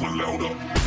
one louder.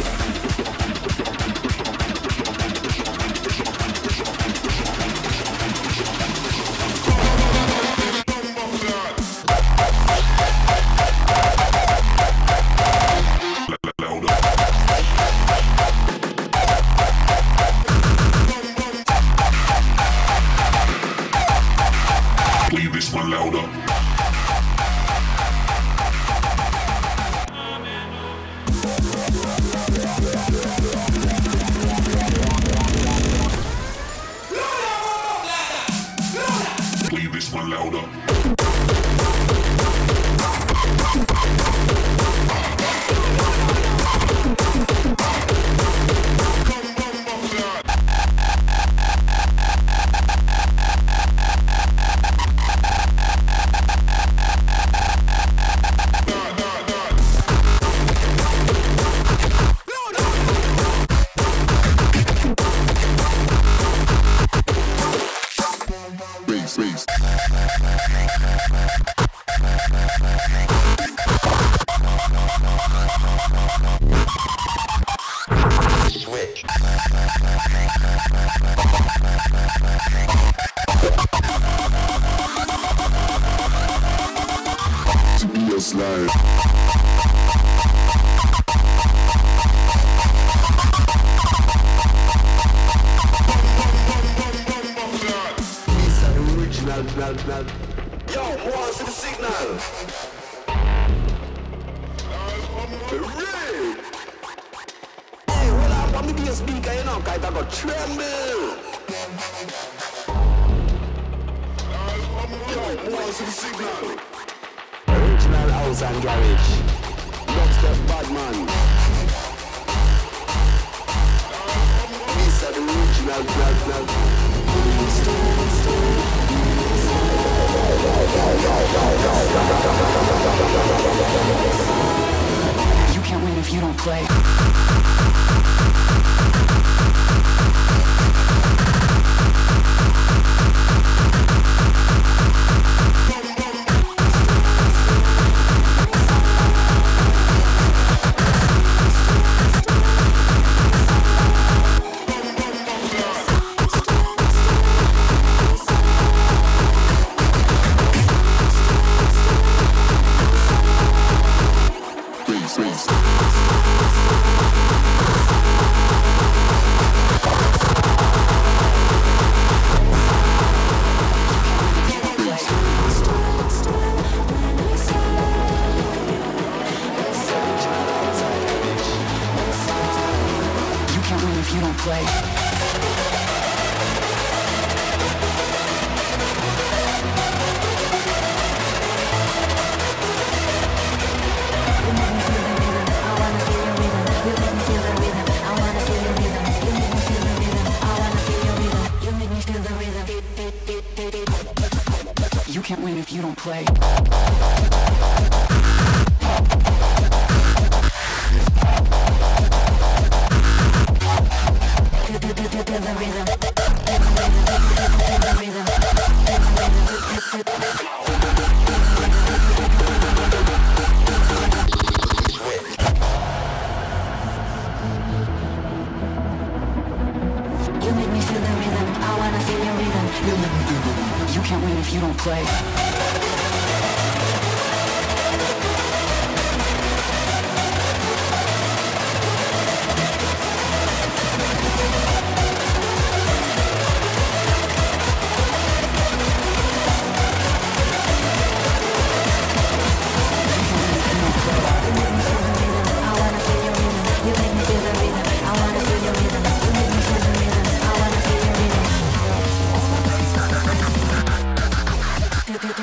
slow. You can't win if you don't play.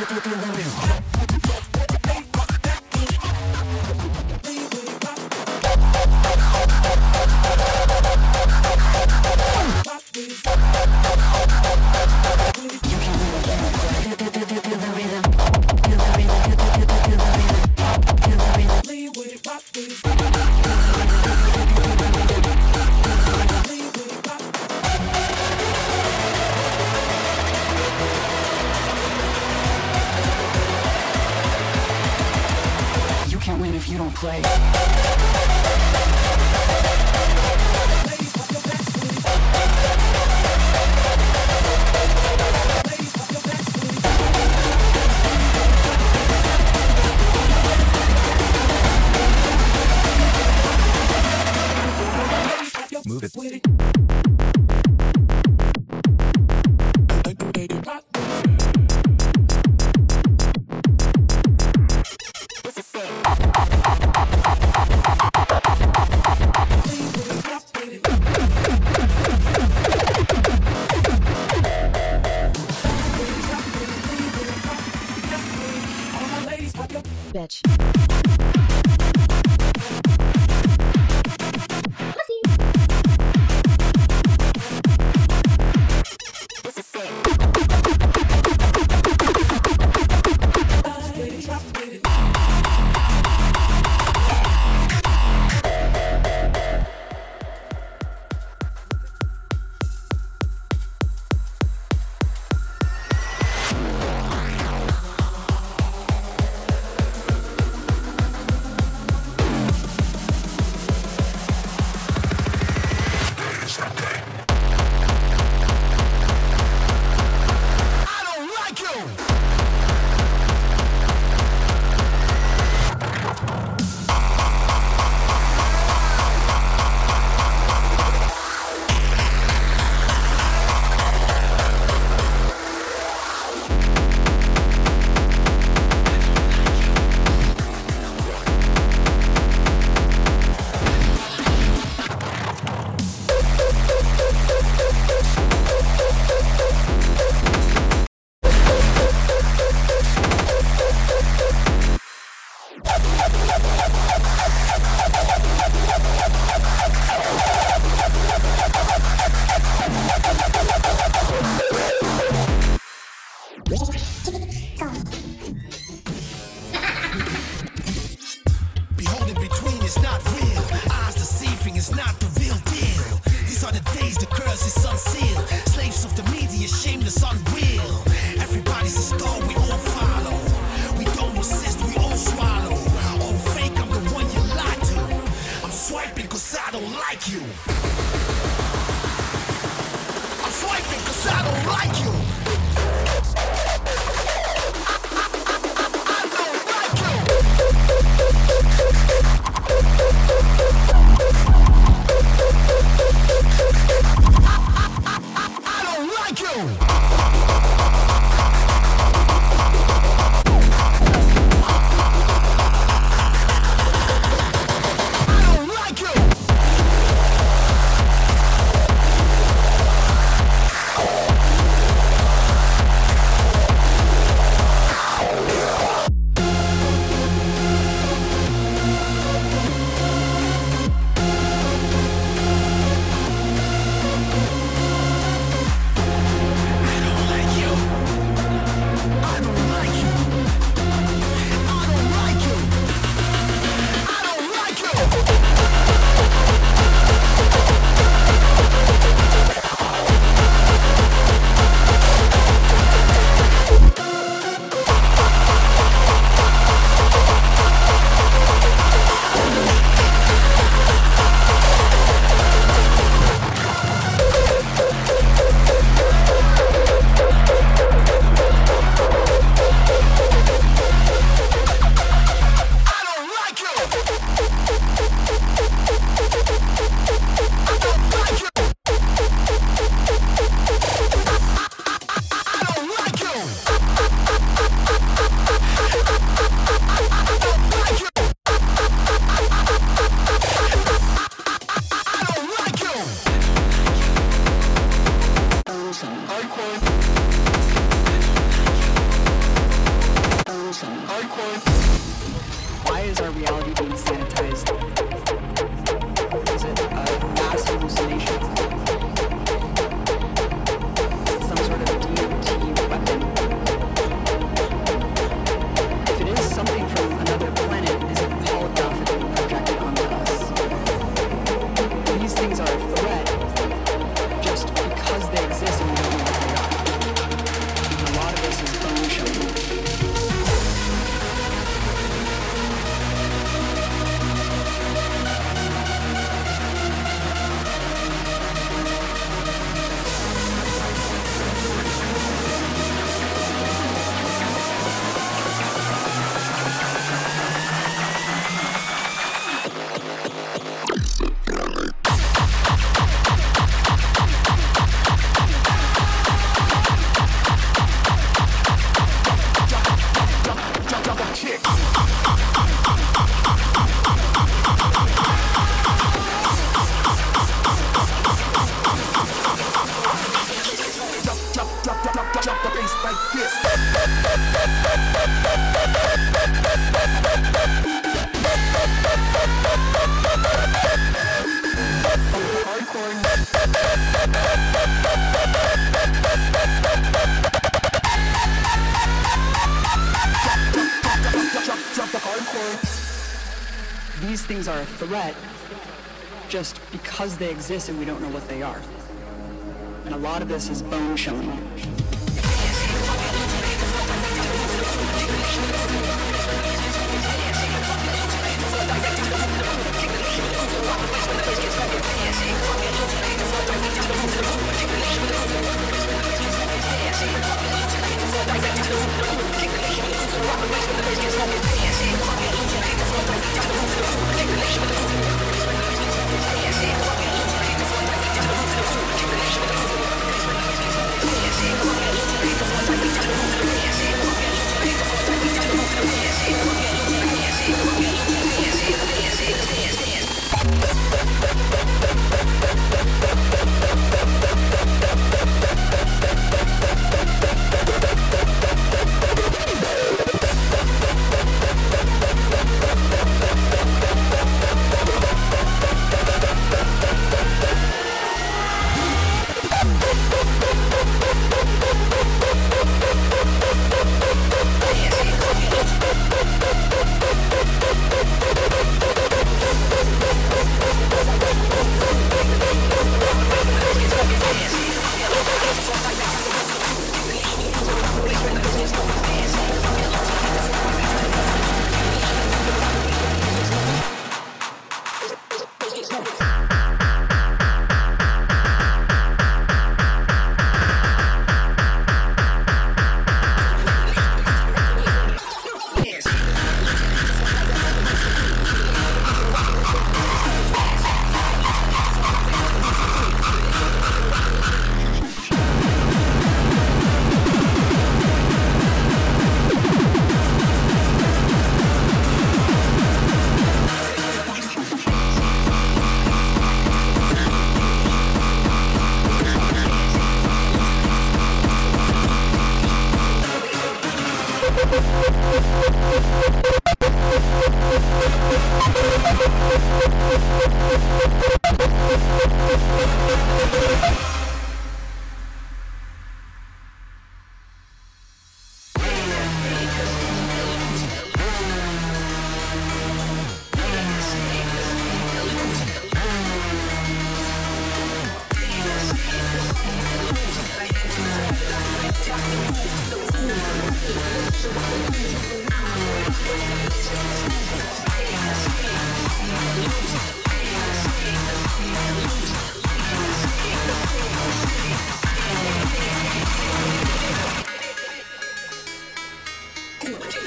何? Edge. Because they exist and we don't know what they are. And a lot of this is bone showing.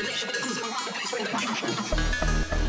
connection with the cruise and rock the place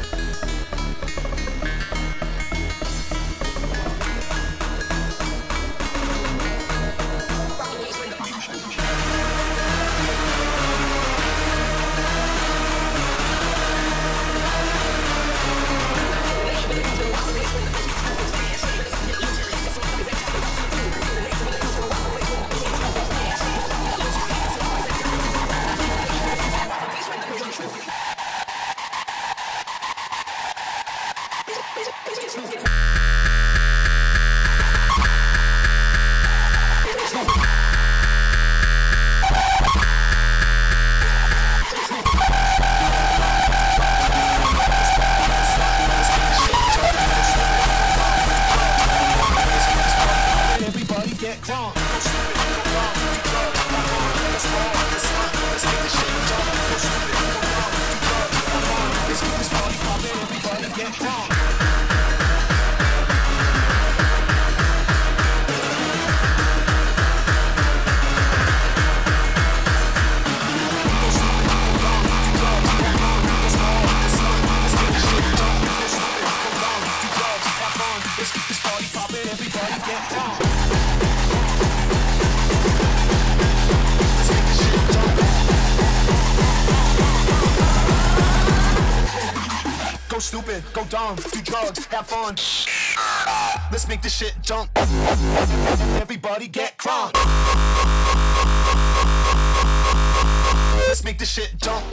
go dumb, do drugs, have fun. Let's make this shit jump. Everybody get crunk. Let's make this shit jump.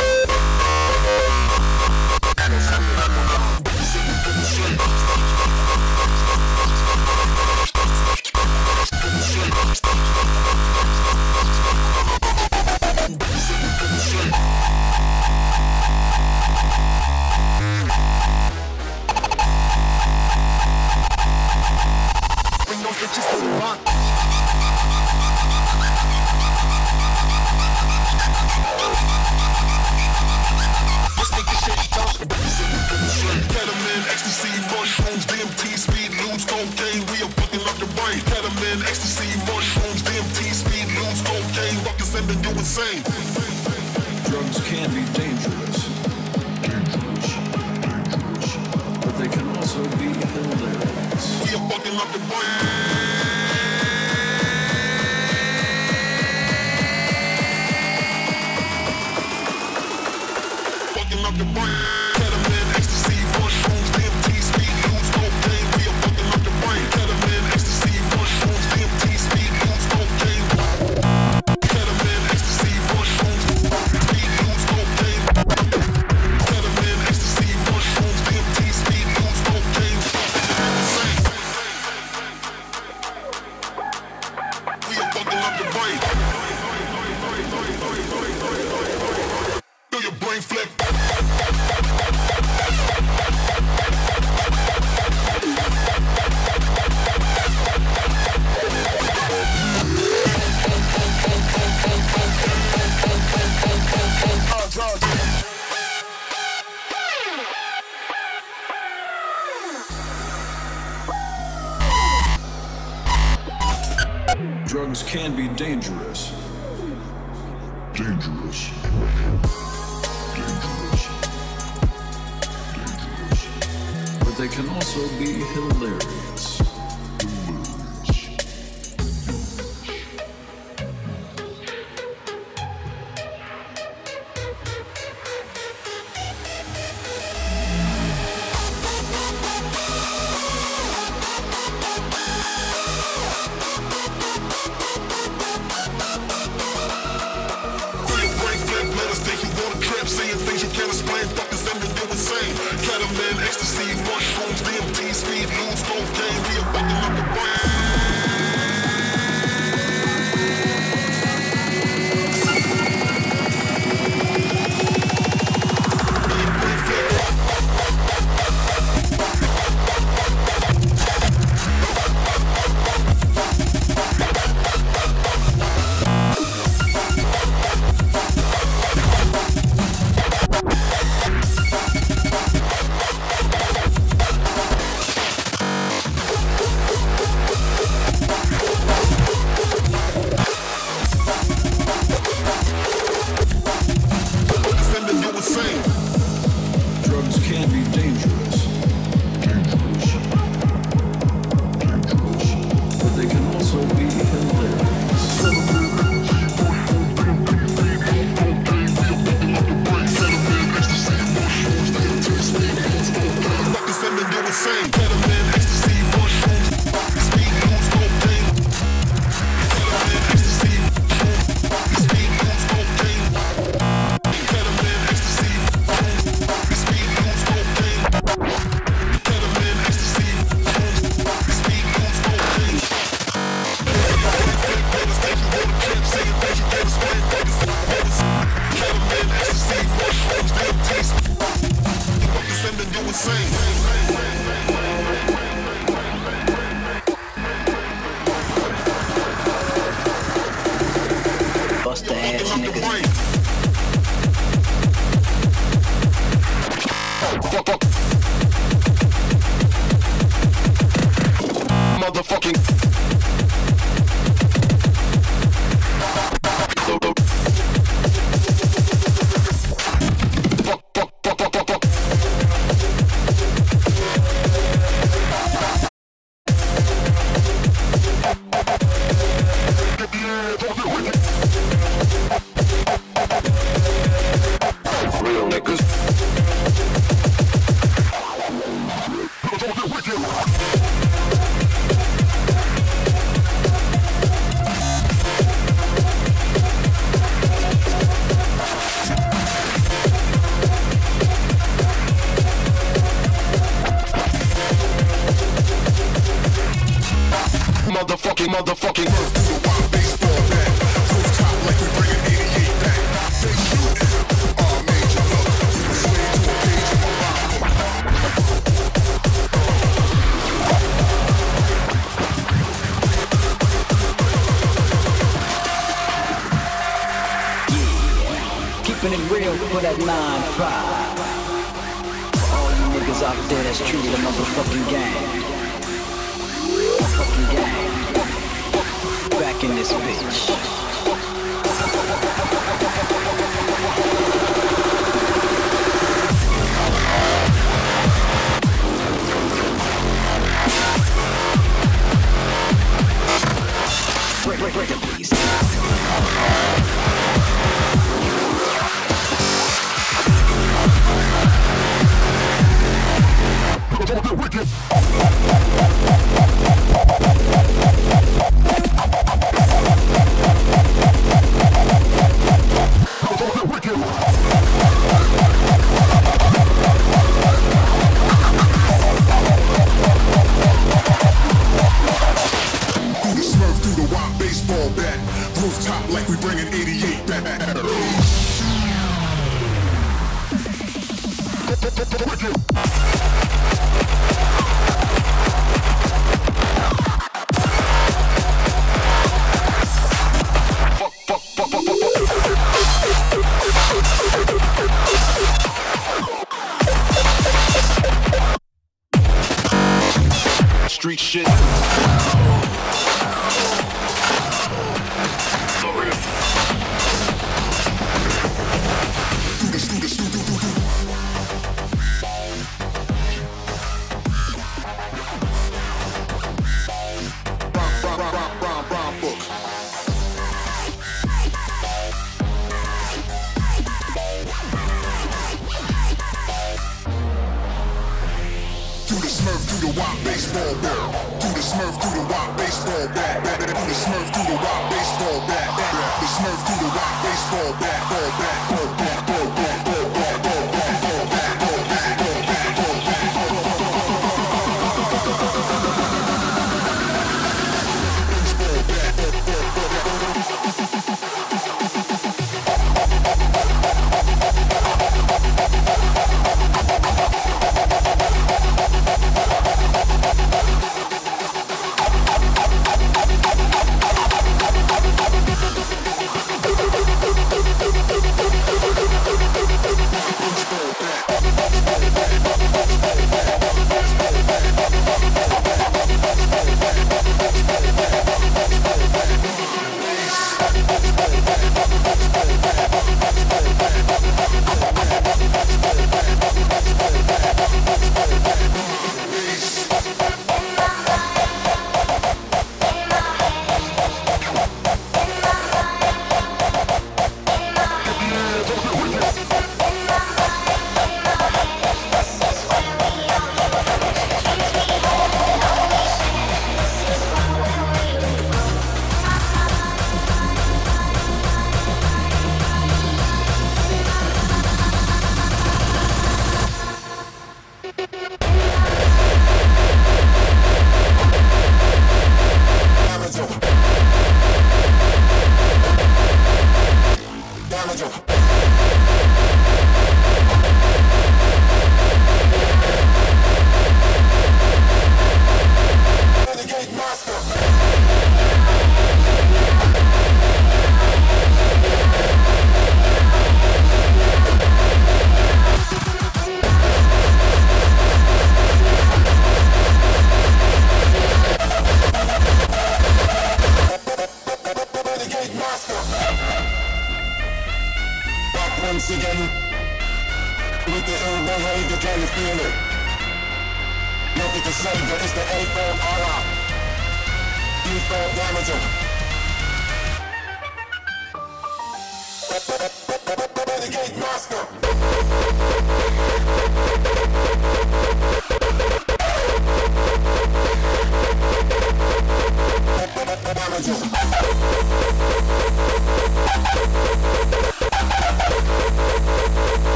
and those bitches for the bun. Let's make this shit talk. Ketamine, ecstasy, mushrooms, DMT, speed, loops, cocaine. We are fucking up the brain. Ketamine, ecstasy, mushrooms, DMT, speed, loops, cocaine. Fucking sending you insane. Drugs can be dangerous. fucking up the brain. Fucking up the brain.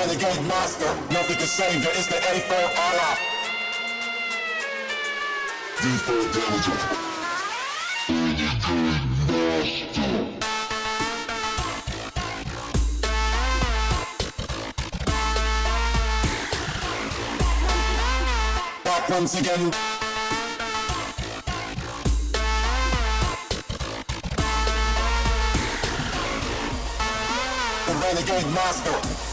Renegade master, nothing can save you, it's the A for Allah. D for damage. Back once again. The Renegade Master.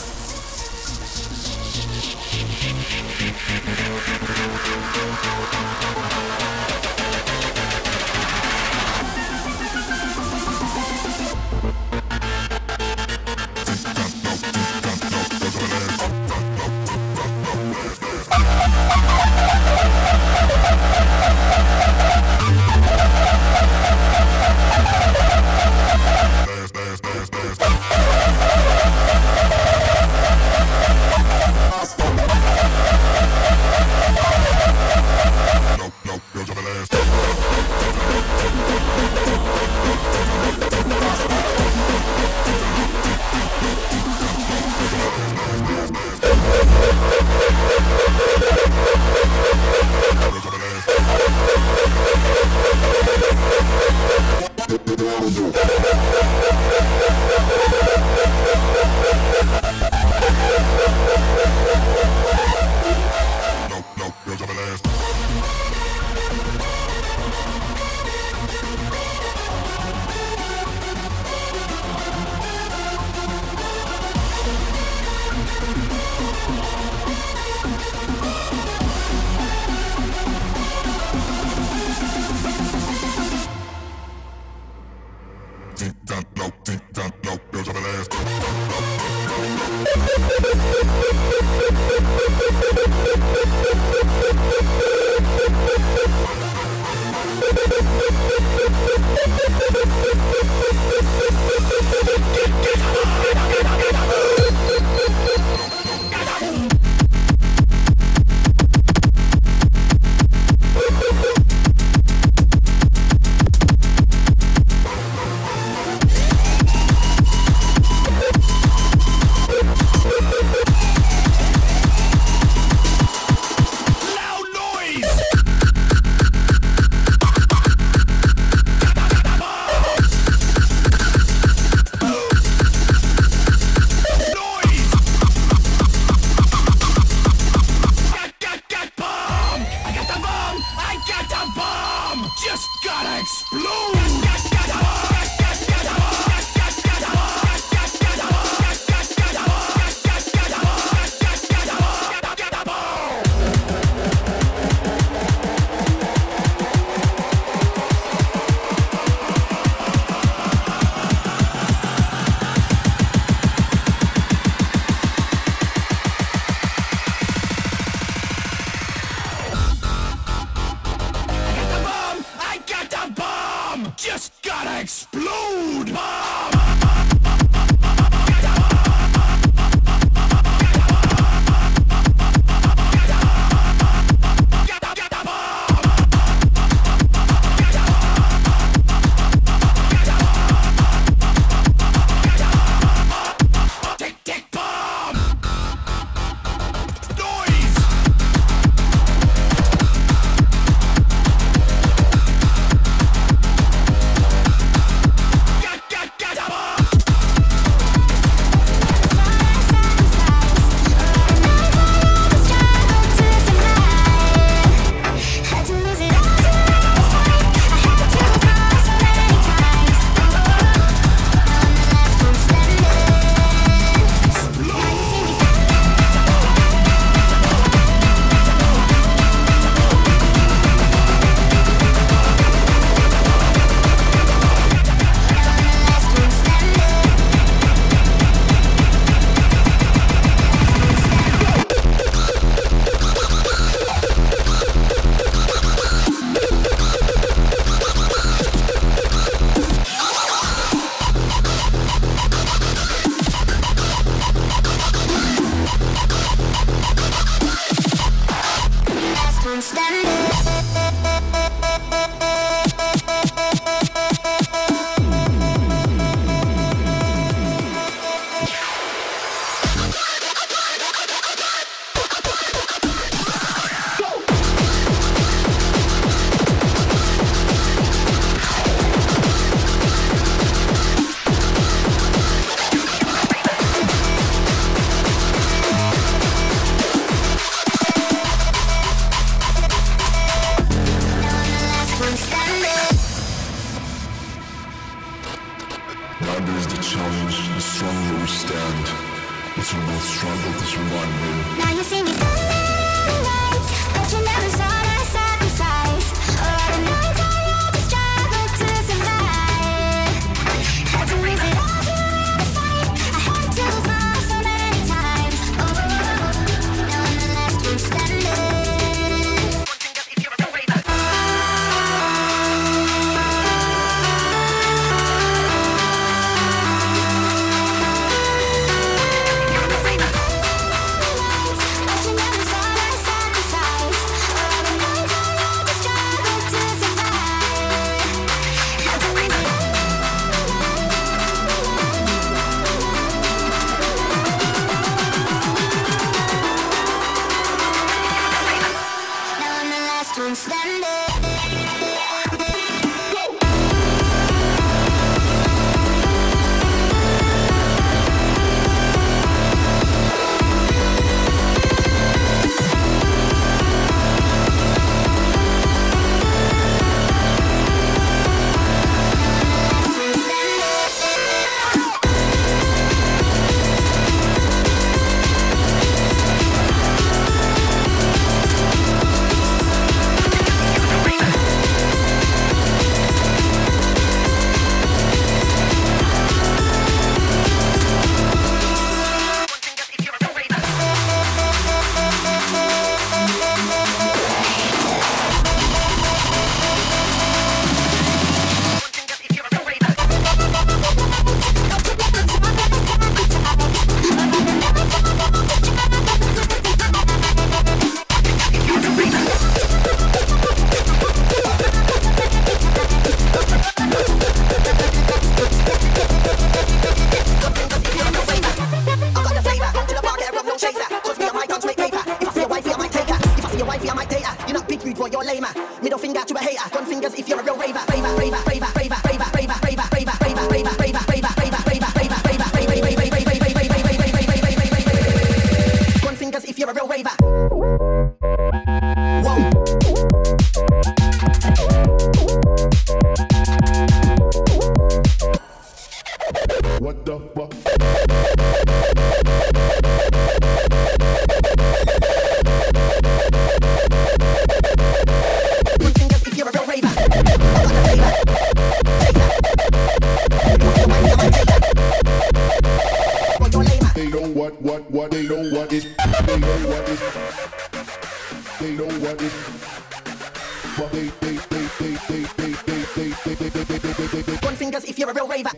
If you're a real raver.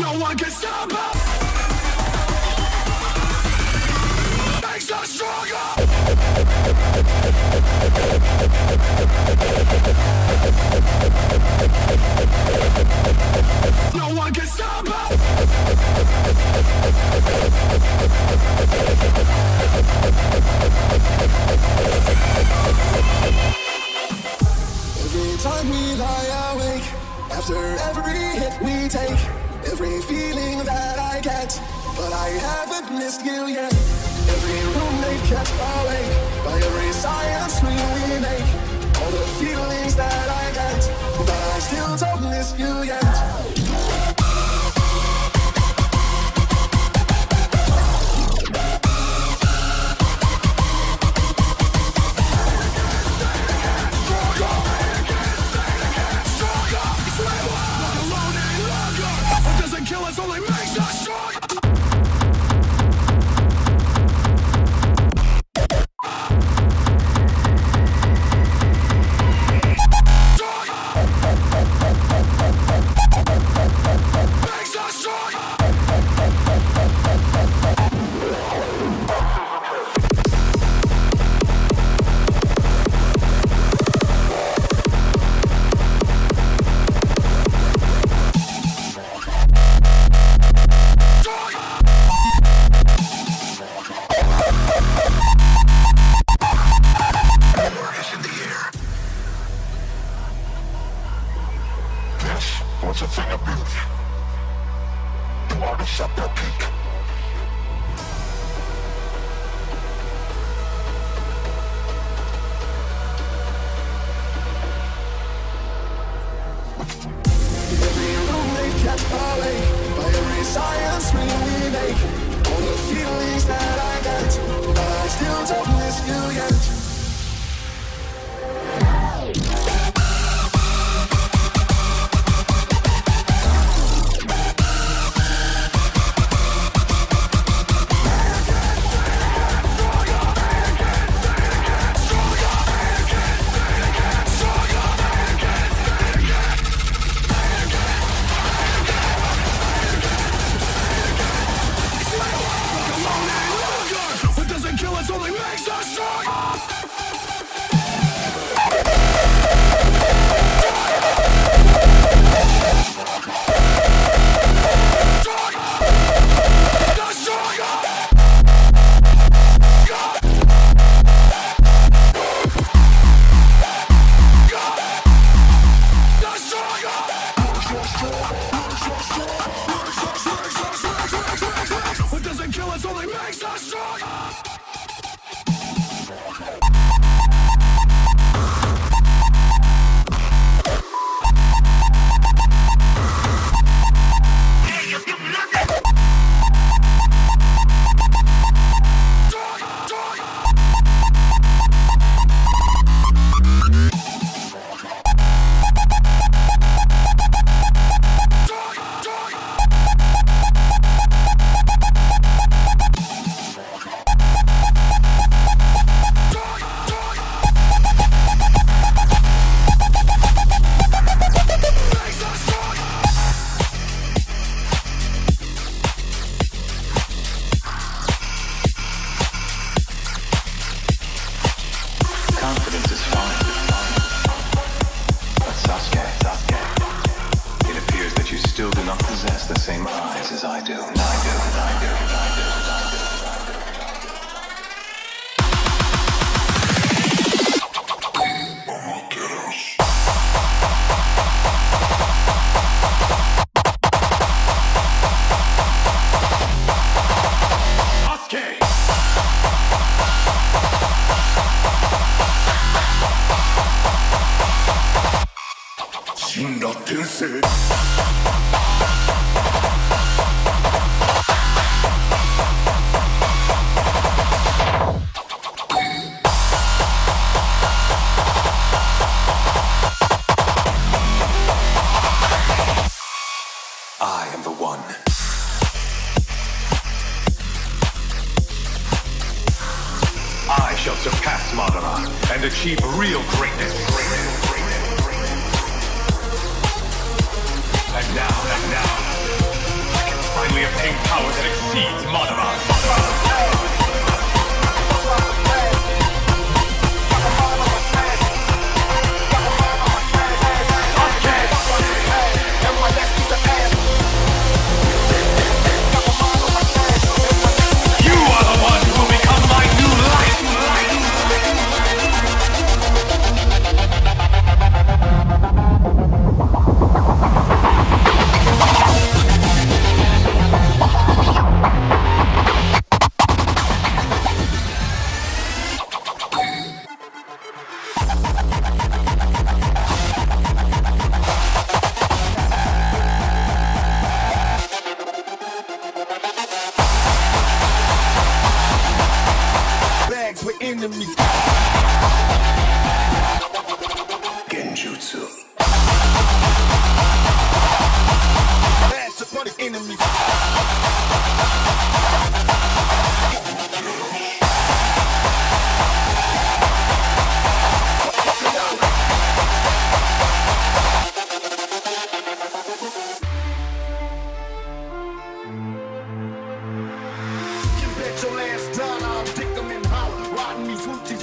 No one can stop us. Makes us stronger. No one can stop us. Every time we lie awake, after every hit we take, every feeling that I get, but I haven't missed you yet. Every roommate kept awake by every scream we make, all the feelings that I get, but I still don't miss you yet.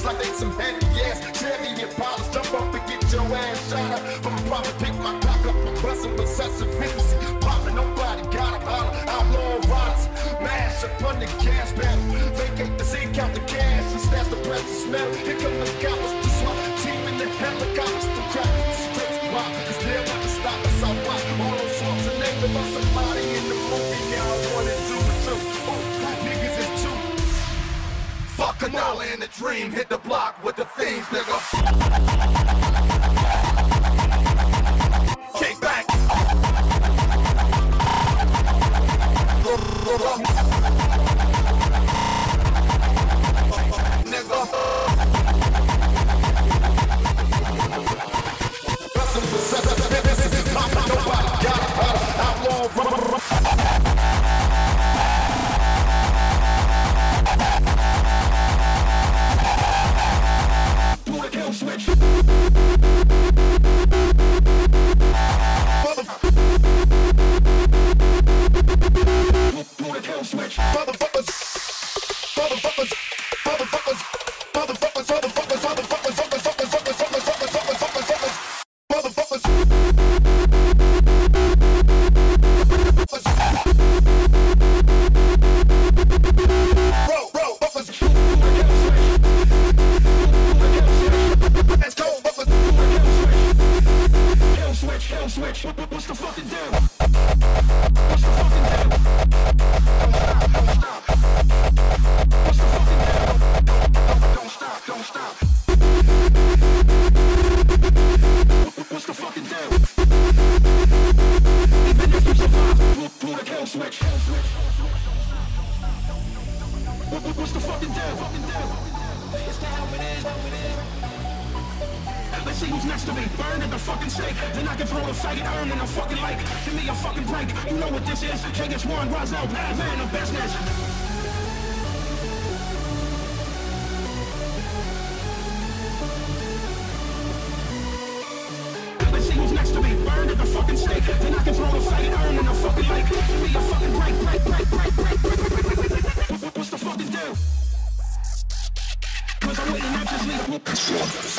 Like they some heavy ass. Chevy Impalas, jump up and get your ass shot up. From a profit, pick my cock up, I'm busting possessive intimacy. Popping, nobody got a holler. Outlaw riders, mash up on the gas pedal. Vacate the scene, count the cash, and stash the and smell. Here come the coppers, the SWAT team in the helicopters, the crack, Fuck Canala in the dream, hit the block with the things, nigga. Kick back. See who's next to me. Burn at the fucking stake. Then I can throw a faggot urn in a fucking lake. Give me a fucking break. You know what this is. KS1, Roselle, man of business. Next to me. Burn at the fucking stake. Then I can throw a faggot urn in a fucking lake. Give me a fucking break, break, break, break, break, break, break, break, break, break, break. What's the fucking deal? Cause Shoulders.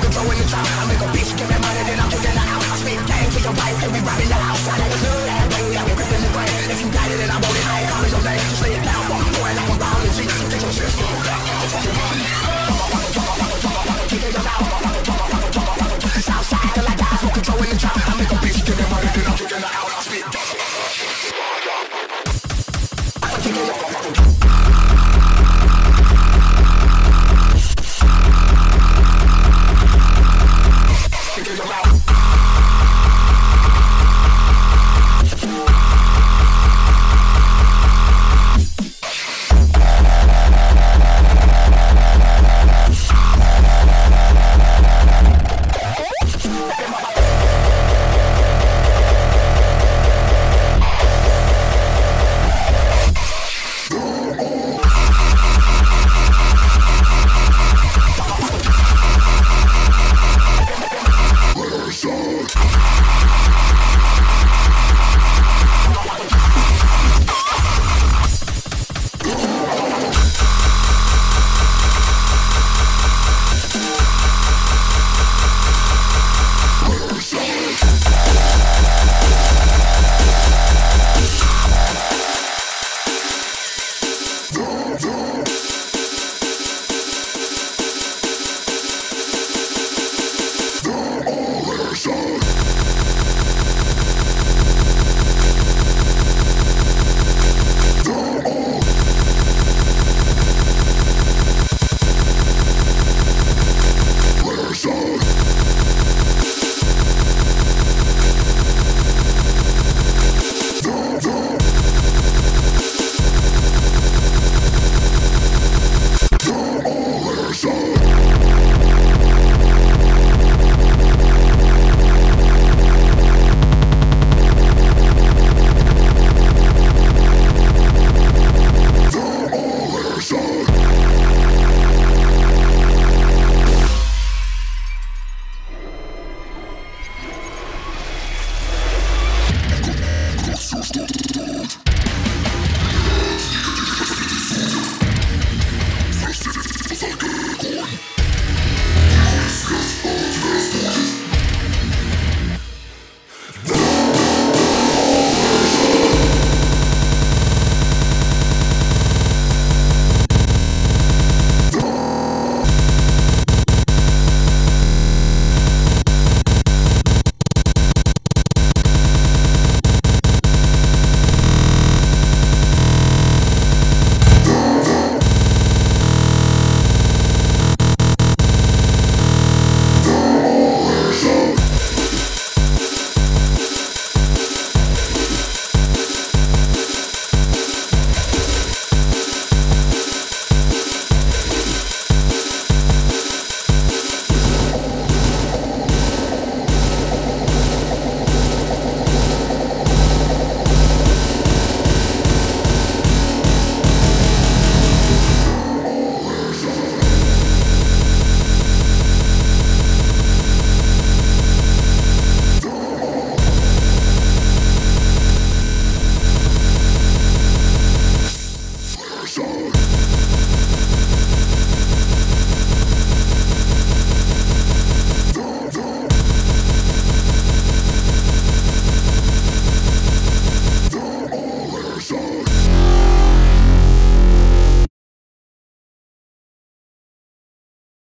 Controlling the time I make a bitch, give me money, then I'm kicking her out I spit game to your wife, then we robbing